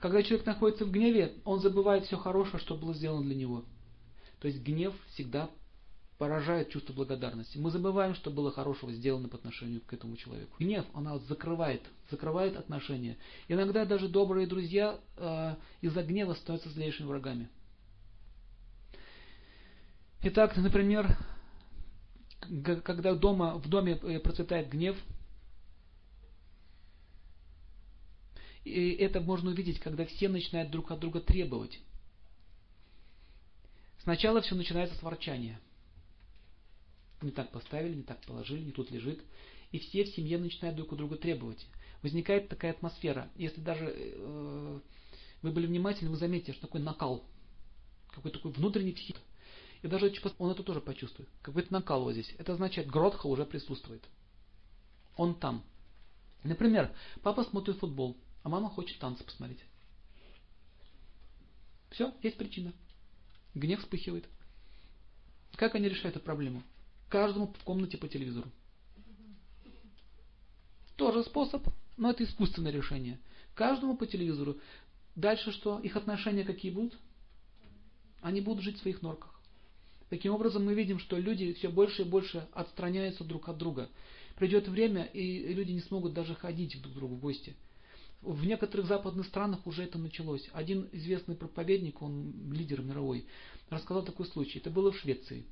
Когда человек находится в гневе, он забывает все хорошее, что было сделано для него. То есть гнев всегда поражает чувство благодарности. Мы забываем, что было хорошего сделано по отношению к этому человеку. Гнев, она закрывает, закрывает отношения. Иногда даже добрые друзья э, из-за гнева становятся злейшими врагами. Итак, например, когда дома, в доме э, процветает гнев, и это можно увидеть, когда все начинают друг от друга требовать. Сначала все начинается с ворчания. Не так поставили, не так положили, не тут лежит. И все в семье начинают друг у друга требовать. Возникает такая атмосфера. Если даже э, вы были внимательны, вы заметите, что такой накал. Какой такой внутренний псих. И даже он это тоже почувствует. Какой-то накал вот здесь. Это означает, Гротха уже присутствует. Он там. Например, папа смотрит футбол, а мама хочет танцы посмотреть. Все, есть причина. Гнев вспыхивает. Как они решают эту проблему? Каждому в комнате по телевизору. Тоже способ, но это искусственное решение. Каждому по телевизору. Дальше что? Их отношения какие будут? Они будут жить в своих норках. Таким образом, мы видим, что люди все больше и больше отстраняются друг от друга. Придет время, и люди не смогут даже ходить друг к другу в гости. В некоторых западных странах уже это началось. Один известный проповедник, он лидер мировой, рассказал такой случай. Это было в Швеции.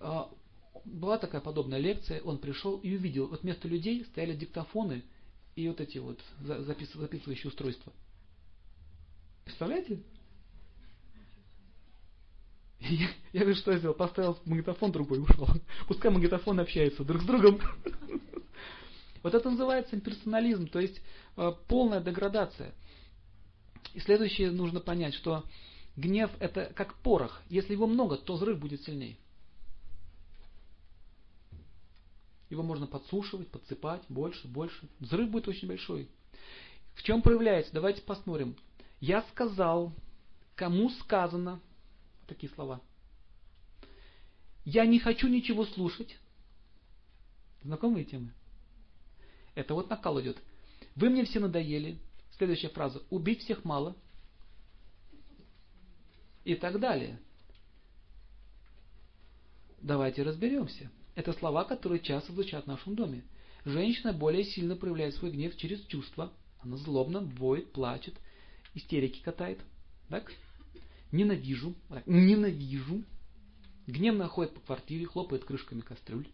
А, была такая подобная лекция, он пришел и увидел, вот вместо людей стояли диктофоны и вот эти вот записывающие устройства. Представляете? Я, я говорю, что я сделал? Поставил магнитофон другой, ушел. Пускай магнитофон общается друг с другом. Вот это называется имперсонализм, то есть э, полная деградация. И следующее нужно понять, что гнев это как порох. Если его много, то взрыв будет сильнее. Его можно подсушивать, подсыпать больше, больше. Взрыв будет очень большой. В чем проявляется? Давайте посмотрим. Я сказал, кому сказано, такие слова. Я не хочу ничего слушать. Знакомые темы? Это вот накал идет. Вы мне все надоели. Следующая фраза. Убить всех мало. И так далее. Давайте разберемся. Это слова, которые часто звучат в нашем доме. Женщина более сильно проявляет свой гнев через чувства. Она злобно воет, плачет, истерики катает. Так? Ненавижу. Ненавижу. Гневно ходит по квартире, хлопает крышками кастрюль.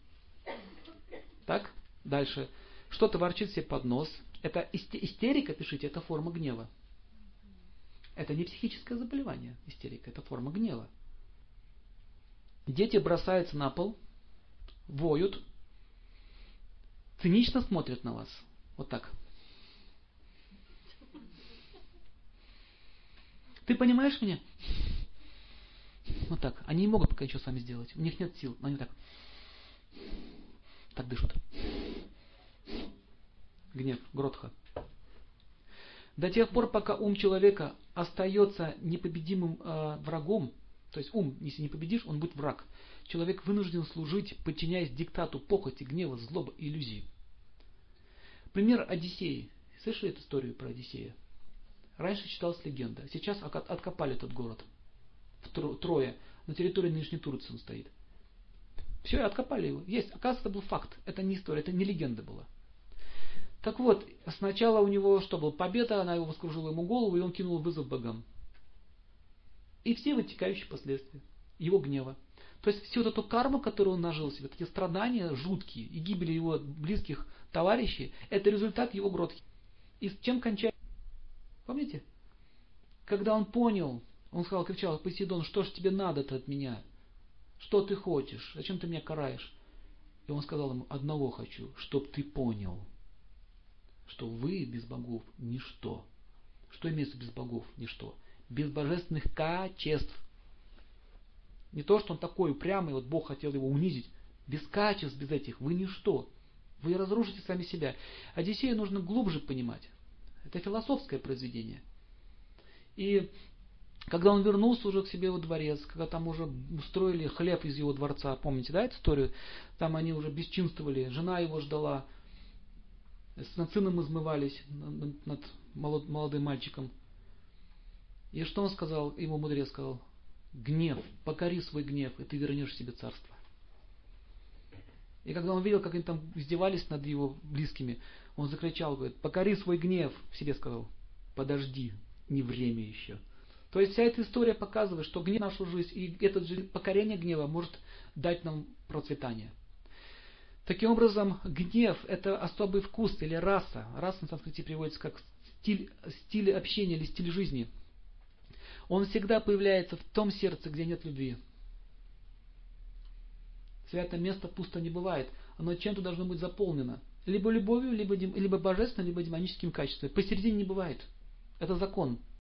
Так? Дальше. Что-то ворчит себе под нос. Это истерика, пишите, это форма гнева. Это не психическое заболевание, истерика, это форма гнева. Дети бросаются на пол, воют, цинично смотрят на вас. Вот так. Ты понимаешь меня? Вот так. Они не могут пока ничего сами сделать. У них нет сил. Они так. Так дышат. Гнев, гротха. До тех пор, пока ум человека остается непобедимым э, врагом, то есть ум, если не победишь, он будет враг. Человек вынужден служить, подчиняясь диктату похоти, гнева, злобы, иллюзии. Пример Одиссеи. Слышали эту историю про Одиссея? Раньше читалась легенда. Сейчас откопали этот город. В Трое. На территории нынешней Турции он стоит. Все, откопали его. Есть. Оказывается, это был факт. Это не история, это не легенда была. Так вот, сначала у него что было? Победа, она его воскружила ему голову, и он кинул вызов богам. И все вытекающие последствия его гнева. То есть всю вот эту карму, которую он нажил себе, эти страдания жуткие и гибели его близких товарищей, это результат его гротхи. И с чем кончается? Помните? Когда он понял, он сказал, кричал, Посейдон, что ж тебе надо-то от меня? Что ты хочешь? Зачем ты меня караешь? И он сказал ему, одного хочу, чтоб ты понял, что вы без богов ничто. Что имеется без богов? Ничто. Без божественных качеств. Не то, что он такой упрямый, вот Бог хотел его унизить. Без качеств, без этих, вы ничто. Вы разрушите сами себя. Одиссею нужно глубже понимать. Это философское произведение. И когда он вернулся уже к себе во дворец, когда там уже устроили хлеб из его дворца, помните, да, эту историю? Там они уже бесчинствовали, жена его ждала, над сыном измывались, над, молодым мальчиком. И что он сказал, ему мудрец сказал? Гнев, покори свой гнев, и ты вернешь себе царство. И когда он видел, как они там издевались над его близкими, он закричал, говорит, покори свой гнев, себе сказал, подожди, не время еще. То есть вся эта история показывает, что гнев нашу жизнь и это покорение гнева может дать нам процветание. Таким образом, гнев – это особый вкус или раса. Раса на санскрите переводится как стиль, стиль общения или стиль жизни. Он всегда появляется в том сердце, где нет любви. Святое место пусто не бывает. Оно чем-то должно быть заполнено. Либо любовью, либо, либо божественным, либо демоническим качеством. Посередине не бывает. Это закон.